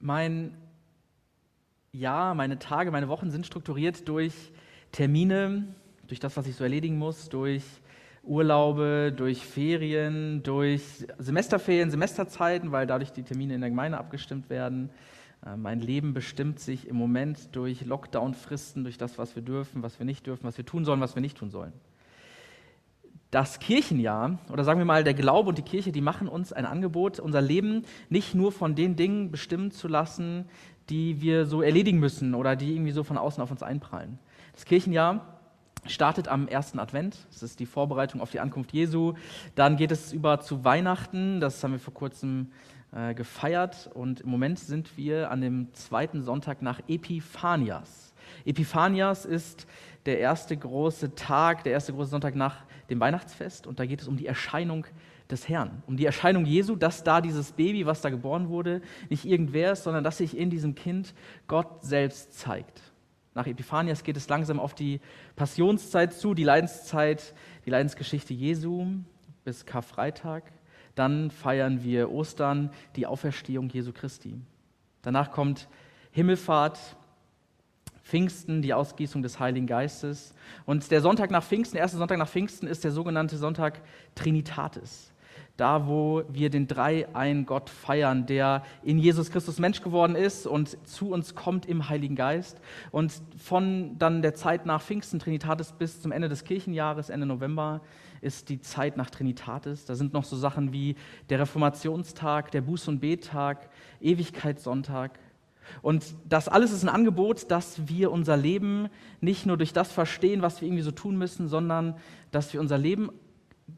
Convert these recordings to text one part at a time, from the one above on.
Mein Jahr, meine Tage, meine Wochen sind strukturiert durch Termine, durch das, was ich so erledigen muss, durch Urlaube, durch Ferien, durch Semesterferien, Semesterzeiten, weil dadurch die Termine in der Gemeinde abgestimmt werden. Äh, mein Leben bestimmt sich im Moment durch Lockdown-Fristen, durch das, was wir dürfen, was wir nicht dürfen, was wir tun sollen, was wir nicht tun sollen. Das Kirchenjahr, oder sagen wir mal, der Glaube und die Kirche, die machen uns ein Angebot, unser Leben nicht nur von den Dingen bestimmen zu lassen, die wir so erledigen müssen oder die irgendwie so von außen auf uns einprallen. Das Kirchenjahr startet am ersten Advent, das ist die Vorbereitung auf die Ankunft Jesu. Dann geht es über zu Weihnachten, das haben wir vor kurzem äh, gefeiert und im Moment sind wir an dem zweiten Sonntag nach Epiphanias. Epiphanias ist der erste große Tag, der erste große Sonntag nach dem Weihnachtsfest und da geht es um die Erscheinung des Herrn, um die Erscheinung Jesu, dass da dieses Baby, was da geboren wurde, nicht irgendwer ist, sondern dass sich in diesem Kind Gott selbst zeigt. Nach Epiphanias geht es langsam auf die Passionszeit zu, die Leidenszeit, die Leidensgeschichte Jesu bis Karfreitag. Dann feiern wir Ostern, die Auferstehung Jesu Christi. Danach kommt Himmelfahrt, Pfingsten, die Ausgießung des Heiligen Geistes. Und der Sonntag nach Pfingsten, der erste Sonntag nach Pfingsten, ist der sogenannte Sonntag Trinitatis. Da, wo wir den Drei-Ein Gott feiern, der in Jesus Christus Mensch geworden ist und zu uns kommt im Heiligen Geist. Und von dann der Zeit nach Pfingsten, Trinitatis, bis zum Ende des Kirchenjahres, Ende November, ist die Zeit nach Trinitatis. Da sind noch so Sachen wie der Reformationstag, der Buß- und Bettag, Ewigkeitssonntag, und das alles ist ein Angebot, dass wir unser Leben nicht nur durch das verstehen, was wir irgendwie so tun müssen, sondern dass wir unser Leben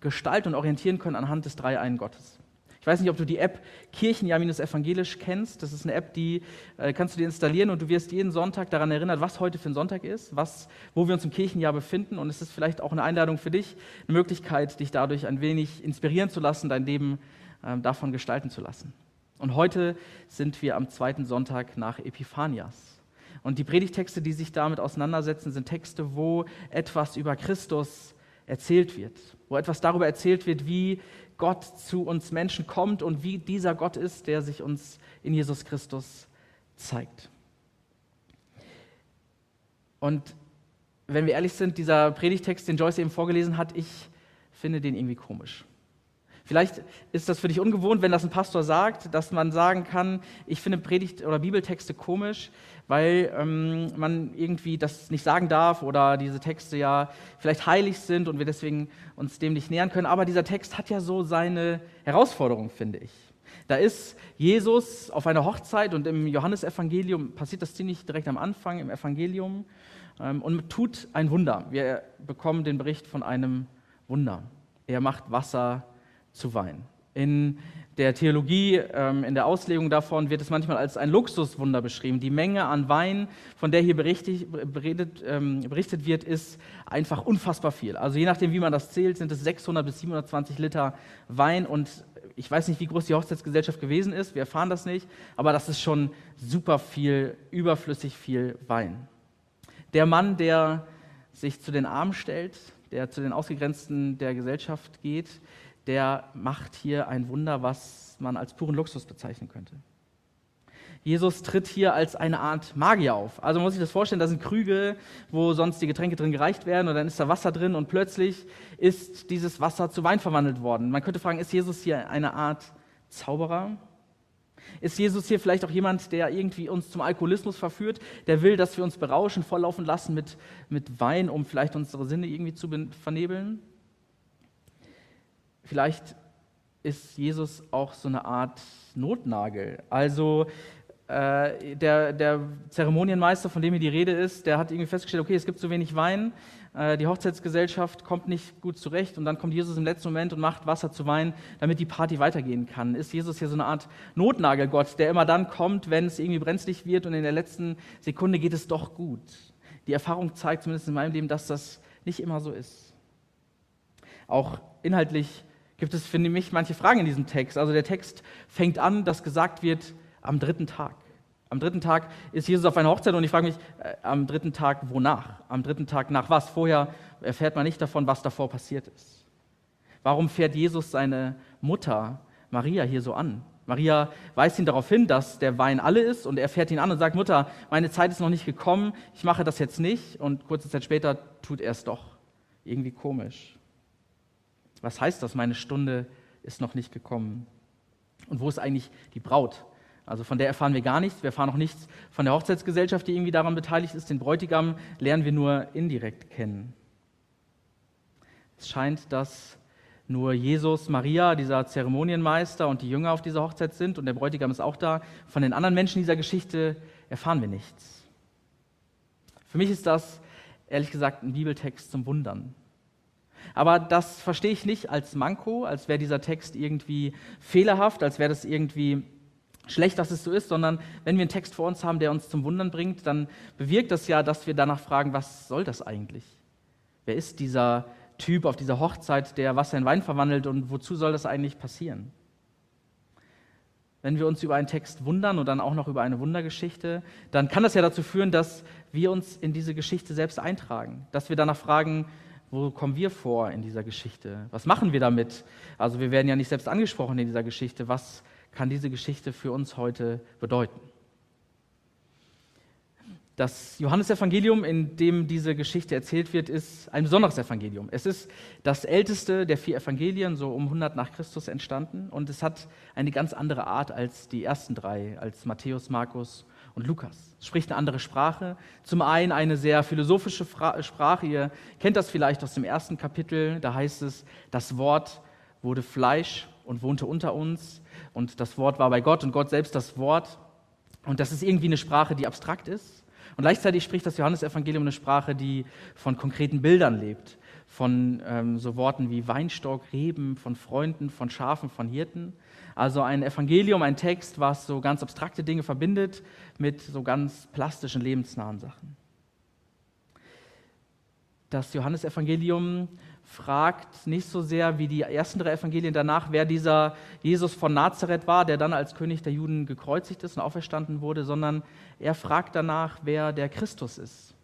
gestalten und orientieren können anhand des Dreieinen Gottes. Ich weiß nicht, ob du die App Kirchenjahr-evangelisch kennst. Das ist eine App, die äh, kannst du dir installieren und du wirst jeden Sonntag daran erinnert, was heute für ein Sonntag ist, was, wo wir uns im Kirchenjahr befinden. Und es ist vielleicht auch eine Einladung für dich, eine Möglichkeit, dich dadurch ein wenig inspirieren zu lassen, dein Leben äh, davon gestalten zu lassen. Und heute sind wir am zweiten Sonntag nach Epiphanias. Und die Predigtexte, die sich damit auseinandersetzen, sind Texte, wo etwas über Christus erzählt wird, wo etwas darüber erzählt wird, wie Gott zu uns Menschen kommt und wie dieser Gott ist, der sich uns in Jesus Christus zeigt. Und wenn wir ehrlich sind, dieser Predigtext, den Joyce eben vorgelesen hat, ich finde den irgendwie komisch. Vielleicht ist das für dich ungewohnt, wenn das ein Pastor sagt, dass man sagen kann, ich finde Predigt- oder Bibeltexte komisch, weil ähm, man irgendwie das nicht sagen darf oder diese Texte ja vielleicht heilig sind und wir deswegen uns dem nicht nähern können. Aber dieser Text hat ja so seine Herausforderung, finde ich. Da ist Jesus auf einer Hochzeit und im Johannesevangelium passiert das ziemlich direkt am Anfang im Evangelium ähm, und tut ein Wunder. Wir bekommen den Bericht von einem Wunder. Er macht Wasser zu Wein. In der Theologie, ähm, in der Auslegung davon wird es manchmal als ein Luxuswunder beschrieben. Die Menge an Wein, von der hier berichtet, ähm, berichtet wird, ist einfach unfassbar viel. Also je nachdem, wie man das zählt, sind es 600 bis 720 Liter Wein und ich weiß nicht, wie groß die Hochzeitsgesellschaft gewesen ist, wir erfahren das nicht, aber das ist schon super viel, überflüssig viel Wein. Der Mann, der sich zu den Armen stellt, der zu den Ausgegrenzten der Gesellschaft geht, der macht hier ein Wunder, was man als puren Luxus bezeichnen könnte. Jesus tritt hier als eine Art Magier auf. Also man muss sich das vorstellen, da sind Krüge, wo sonst die Getränke drin gereicht werden und dann ist da Wasser drin und plötzlich ist dieses Wasser zu Wein verwandelt worden. Man könnte fragen, ist Jesus hier eine Art Zauberer? Ist Jesus hier vielleicht auch jemand, der irgendwie uns zum Alkoholismus verführt, der will, dass wir uns berauschen, volllaufen lassen mit, mit Wein, um vielleicht unsere Sinne irgendwie zu vernebeln? Vielleicht ist Jesus auch so eine Art Notnagel. Also äh, der, der Zeremonienmeister, von dem hier die Rede ist, der hat irgendwie festgestellt, okay, es gibt zu wenig Wein, äh, die Hochzeitsgesellschaft kommt nicht gut zurecht und dann kommt Jesus im letzten Moment und macht Wasser zu Wein, damit die Party weitergehen kann. Ist Jesus hier so eine Art Notnagelgott, der immer dann kommt, wenn es irgendwie brenzlig wird und in der letzten Sekunde geht es doch gut. Die Erfahrung zeigt zumindest in meinem Leben, dass das nicht immer so ist. Auch inhaltlich gibt es, finde ich, manche Fragen in diesem Text. Also der Text fängt an, dass gesagt wird, am dritten Tag. Am dritten Tag ist Jesus auf einer Hochzeit und ich frage mich, äh, am dritten Tag wonach? Am dritten Tag nach was? Vorher erfährt man nicht davon, was davor passiert ist. Warum fährt Jesus seine Mutter Maria hier so an? Maria weist ihn darauf hin, dass der Wein alle ist und er fährt ihn an und sagt, Mutter, meine Zeit ist noch nicht gekommen, ich mache das jetzt nicht und kurze Zeit später tut er es doch. Irgendwie komisch. Was heißt das, meine Stunde ist noch nicht gekommen? Und wo ist eigentlich die Braut? Also von der erfahren wir gar nichts. Wir erfahren auch nichts von der Hochzeitsgesellschaft, die irgendwie daran beteiligt ist. Den Bräutigam lernen wir nur indirekt kennen. Es scheint, dass nur Jesus, Maria, dieser Zeremonienmeister und die Jünger auf dieser Hochzeit sind und der Bräutigam ist auch da. Von den anderen Menschen dieser Geschichte erfahren wir nichts. Für mich ist das ehrlich gesagt ein Bibeltext zum Wundern. Aber das verstehe ich nicht als Manko, als wäre dieser Text irgendwie fehlerhaft, als wäre das irgendwie schlecht, dass es so ist, sondern wenn wir einen Text vor uns haben, der uns zum Wundern bringt, dann bewirkt das ja, dass wir danach fragen, was soll das eigentlich? Wer ist dieser Typ auf dieser Hochzeit, der Wasser in Wein verwandelt und wozu soll das eigentlich passieren? Wenn wir uns über einen Text wundern und dann auch noch über eine Wundergeschichte, dann kann das ja dazu führen, dass wir uns in diese Geschichte selbst eintragen, dass wir danach fragen, wo kommen wir vor in dieser Geschichte? Was machen wir damit? Also wir werden ja nicht selbst angesprochen in dieser Geschichte. Was kann diese Geschichte für uns heute bedeuten? Das Johannesevangelium, in dem diese Geschichte erzählt wird, ist ein besonderes Evangelium. Es ist das älteste der vier Evangelien, so um 100 nach Christus entstanden, und es hat eine ganz andere Art als die ersten drei, als Matthäus, Markus und Lukas. Es spricht eine andere Sprache. Zum einen eine sehr philosophische Sprache. Ihr kennt das vielleicht aus dem ersten Kapitel. Da heißt es, das Wort wurde Fleisch und wohnte unter uns. Und das Wort war bei Gott und Gott selbst das Wort. Und das ist irgendwie eine Sprache, die abstrakt ist. Und gleichzeitig spricht das Johannesevangelium eine Sprache, die von konkreten Bildern lebt, von ähm, so Worten wie Weinstock, Reben, von Freunden, von Schafen, von Hirten. Also ein Evangelium, ein Text, was so ganz abstrakte Dinge verbindet mit so ganz plastischen, lebensnahen Sachen. Das Johannesevangelium fragt nicht so sehr wie die ersten drei Evangelien danach, wer dieser Jesus von Nazareth war, der dann als König der Juden gekreuzigt ist und auferstanden wurde, sondern er fragt danach, wer der Christus ist.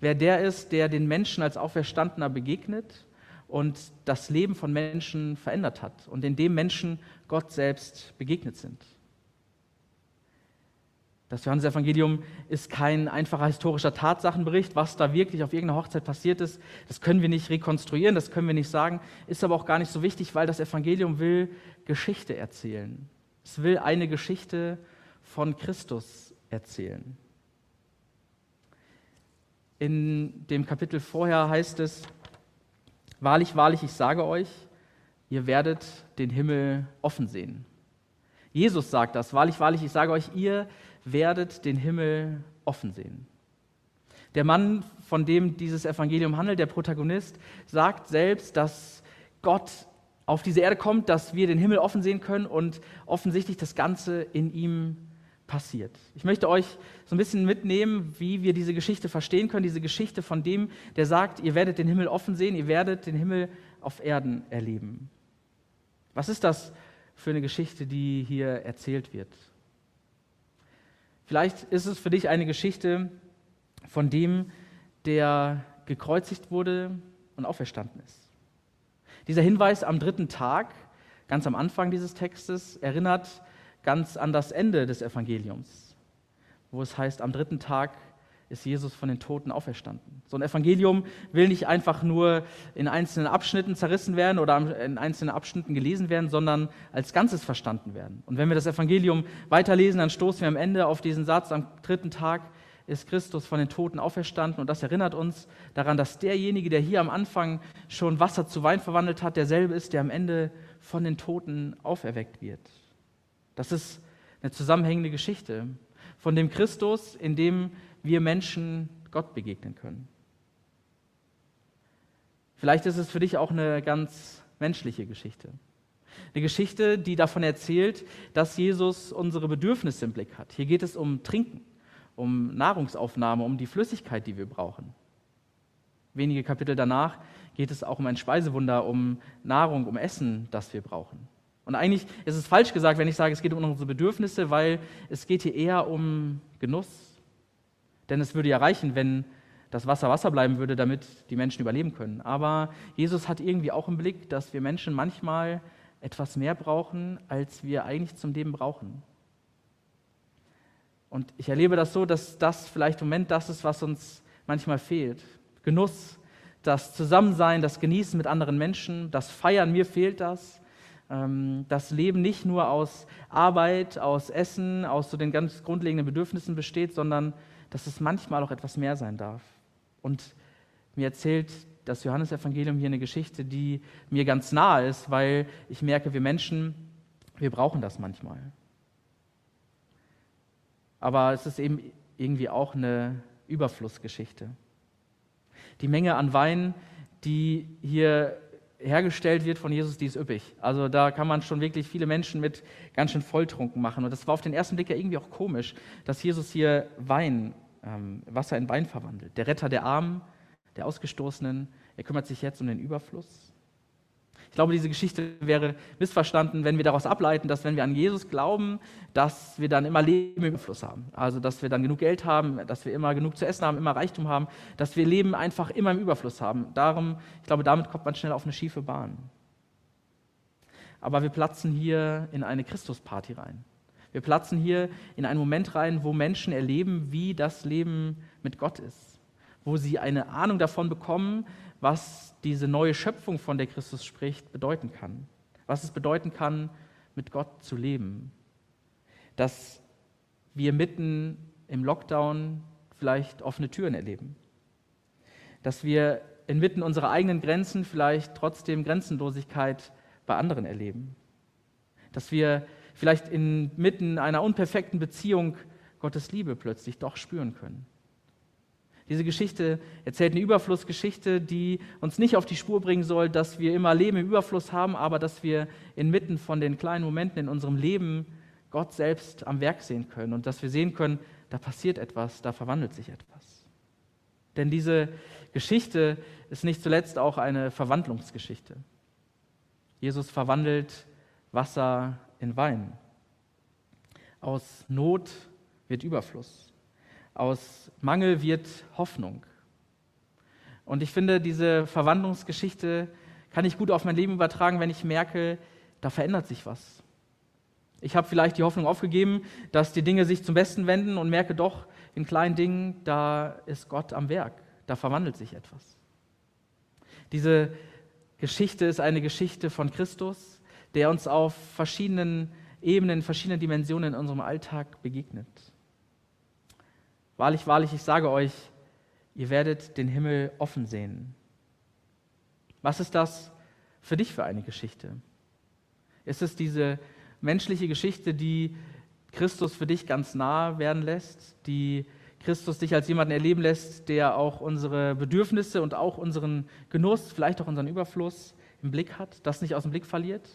Wer der ist, der den Menschen als Auferstandener begegnet und das Leben von Menschen verändert hat und in dem Menschen Gott selbst begegnet sind. Das Johannesevangelium ist kein einfacher historischer Tatsachenbericht, was da wirklich auf irgendeiner Hochzeit passiert ist. Das können wir nicht rekonstruieren, das können wir nicht sagen, ist aber auch gar nicht so wichtig, weil das Evangelium will Geschichte erzählen. Es will eine Geschichte von Christus erzählen. In dem Kapitel vorher heißt es, Wahrlich, wahrlich, ich sage euch, ihr werdet den Himmel offen sehen. Jesus sagt das, wahrlich, wahrlich, ich sage euch, ihr werdet den Himmel offen sehen. Der Mann, von dem dieses Evangelium handelt, der Protagonist, sagt selbst, dass Gott auf diese Erde kommt, dass wir den Himmel offen sehen können und offensichtlich das Ganze in ihm passiert. Ich möchte euch so ein bisschen mitnehmen, wie wir diese Geschichte verstehen können, diese Geschichte von dem, der sagt, ihr werdet den Himmel offen sehen, ihr werdet den Himmel auf Erden erleben. Was ist das für eine Geschichte, die hier erzählt wird? Vielleicht ist es für dich eine Geschichte von dem, der gekreuzigt wurde und auferstanden ist. Dieser Hinweis am dritten Tag, ganz am Anfang dieses Textes, erinnert ganz an das Ende des Evangeliums, wo es heißt, am dritten Tag ist Jesus von den Toten auferstanden. So ein Evangelium will nicht einfach nur in einzelnen Abschnitten zerrissen werden oder in einzelnen Abschnitten gelesen werden, sondern als Ganzes verstanden werden. Und wenn wir das Evangelium weiterlesen, dann stoßen wir am Ende auf diesen Satz, am dritten Tag ist Christus von den Toten auferstanden. Und das erinnert uns daran, dass derjenige, der hier am Anfang schon Wasser zu Wein verwandelt hat, derselbe ist, der am Ende von den Toten auferweckt wird. Das ist eine zusammenhängende Geschichte von dem Christus, in dem wir Menschen Gott begegnen können. Vielleicht ist es für dich auch eine ganz menschliche Geschichte. Eine Geschichte, die davon erzählt, dass Jesus unsere Bedürfnisse im Blick hat. Hier geht es um Trinken, um Nahrungsaufnahme, um die Flüssigkeit, die wir brauchen. Wenige Kapitel danach geht es auch um ein Speisewunder, um Nahrung, um Essen, das wir brauchen. Und eigentlich ist es falsch gesagt, wenn ich sage, es geht um unsere Bedürfnisse, weil es geht hier eher um Genuss, denn es würde ja reichen, wenn das Wasser Wasser bleiben würde, damit die Menschen überleben können. Aber Jesus hat irgendwie auch im Blick, dass wir Menschen manchmal etwas mehr brauchen, als wir eigentlich zum Leben brauchen. Und ich erlebe das so, dass das vielleicht im Moment das ist, was uns manchmal fehlt. Genuss, das Zusammensein, das Genießen mit anderen Menschen, das Feiern, mir fehlt das. Ähm, das Leben nicht nur aus Arbeit, aus Essen, aus so den ganz grundlegenden Bedürfnissen besteht, sondern dass es manchmal auch etwas mehr sein darf. Und mir erzählt das Johannesevangelium hier eine Geschichte, die mir ganz nahe ist, weil ich merke, wir Menschen, wir brauchen das manchmal. Aber es ist eben irgendwie auch eine Überflussgeschichte. Die Menge an Wein, die hier hergestellt wird von Jesus, die ist üppig. Also da kann man schon wirklich viele Menschen mit ganz schön volltrunken machen. Und das war auf den ersten Blick ja irgendwie auch komisch, dass Jesus hier Wein, ähm, Wasser in Wein verwandelt. Der Retter der Armen, der Ausgestoßenen, er kümmert sich jetzt um den Überfluss. Ich glaube, diese Geschichte wäre missverstanden, wenn wir daraus ableiten, dass wenn wir an Jesus glauben, dass wir dann immer Leben im Überfluss haben. Also, dass wir dann genug Geld haben, dass wir immer genug zu essen haben, immer Reichtum haben, dass wir Leben einfach immer im Überfluss haben. Darum, ich glaube, damit kommt man schnell auf eine schiefe Bahn. Aber wir platzen hier in eine Christusparty rein. Wir platzen hier in einen Moment rein, wo Menschen erleben, wie das Leben mit Gott ist. Wo sie eine Ahnung davon bekommen, was diese neue Schöpfung, von der Christus spricht, bedeuten kann. Was es bedeuten kann, mit Gott zu leben. Dass wir mitten im Lockdown vielleicht offene Türen erleben. Dass wir inmitten unserer eigenen Grenzen vielleicht trotzdem Grenzenlosigkeit bei anderen erleben. Dass wir vielleicht inmitten einer unperfekten Beziehung Gottes Liebe plötzlich doch spüren können. Diese Geschichte erzählt eine Überflussgeschichte, die uns nicht auf die Spur bringen soll, dass wir immer Leben im Überfluss haben, aber dass wir inmitten von den kleinen Momenten in unserem Leben Gott selbst am Werk sehen können und dass wir sehen können, da passiert etwas, da verwandelt sich etwas. Denn diese Geschichte ist nicht zuletzt auch eine Verwandlungsgeschichte. Jesus verwandelt Wasser in Wein. Aus Not wird Überfluss. Aus Mangel wird Hoffnung. Und ich finde, diese Verwandlungsgeschichte kann ich gut auf mein Leben übertragen, wenn ich merke, da verändert sich was. Ich habe vielleicht die Hoffnung aufgegeben, dass die Dinge sich zum Besten wenden und merke doch, in kleinen Dingen, da ist Gott am Werk, da verwandelt sich etwas. Diese Geschichte ist eine Geschichte von Christus, der uns auf verschiedenen Ebenen, verschiedenen Dimensionen in unserem Alltag begegnet. Wahrlich, wahrlich, ich sage euch, ihr werdet den Himmel offen sehen. Was ist das für dich für eine Geschichte? Ist es diese menschliche Geschichte, die Christus für dich ganz nah werden lässt, die Christus dich als jemanden erleben lässt, der auch unsere Bedürfnisse und auch unseren Genuss, vielleicht auch unseren Überfluss im Blick hat, das nicht aus dem Blick verliert?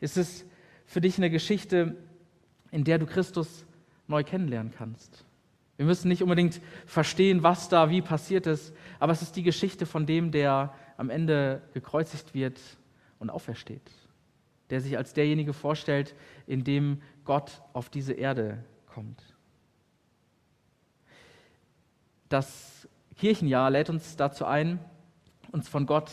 Ist es für dich eine Geschichte, in der du Christus neu kennenlernen kannst? Wir müssen nicht unbedingt verstehen, was da wie passiert ist, aber es ist die Geschichte von dem, der am Ende gekreuzigt wird und aufersteht, der sich als derjenige vorstellt, in dem Gott auf diese Erde kommt. Das Kirchenjahr lädt uns dazu ein, uns von Gott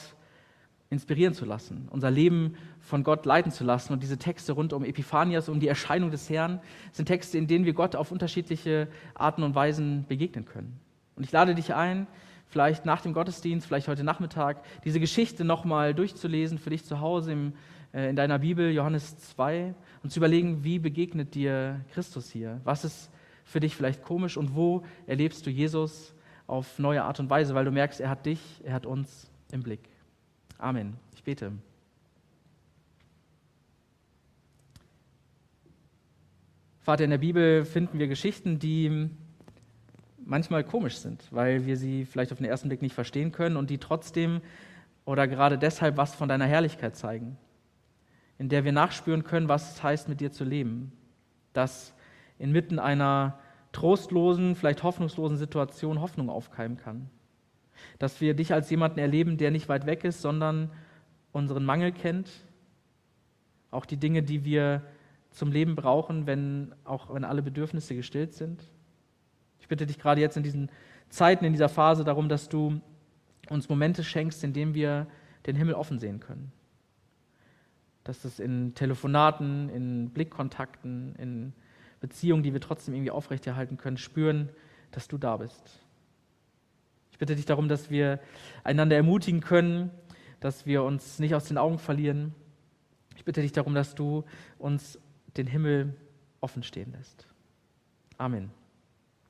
inspirieren zu lassen, unser Leben von Gott leiten zu lassen. Und diese Texte rund um Epiphanias, um die Erscheinung des Herrn, sind Texte, in denen wir Gott auf unterschiedliche Arten und Weisen begegnen können. Und ich lade dich ein, vielleicht nach dem Gottesdienst, vielleicht heute Nachmittag, diese Geschichte nochmal durchzulesen für dich zu Hause im, äh, in deiner Bibel, Johannes 2, und zu überlegen, wie begegnet dir Christus hier? Was ist für dich vielleicht komisch und wo erlebst du Jesus auf neue Art und Weise, weil du merkst, er hat dich, er hat uns im Blick. Amen. Ich bete. Vater, in der Bibel finden wir Geschichten, die manchmal komisch sind, weil wir sie vielleicht auf den ersten Blick nicht verstehen können und die trotzdem oder gerade deshalb was von deiner Herrlichkeit zeigen, in der wir nachspüren können, was es heißt, mit dir zu leben. Dass inmitten einer trostlosen, vielleicht hoffnungslosen Situation Hoffnung aufkeimen kann dass wir dich als jemanden erleben, der nicht weit weg ist, sondern unseren Mangel kennt, auch die Dinge, die wir zum Leben brauchen, wenn auch wenn alle Bedürfnisse gestillt sind. Ich bitte dich gerade jetzt in diesen Zeiten, in dieser Phase darum, dass du uns Momente schenkst, in denen wir den Himmel offen sehen können. dass es in Telefonaten, in Blickkontakten, in Beziehungen, die wir trotzdem irgendwie aufrechterhalten können, spüren, dass du da bist. Ich bitte dich darum, dass wir einander ermutigen können, dass wir uns nicht aus den Augen verlieren. Ich bitte dich darum, dass du uns den Himmel offen stehen lässt. Amen.